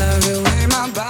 love the way my body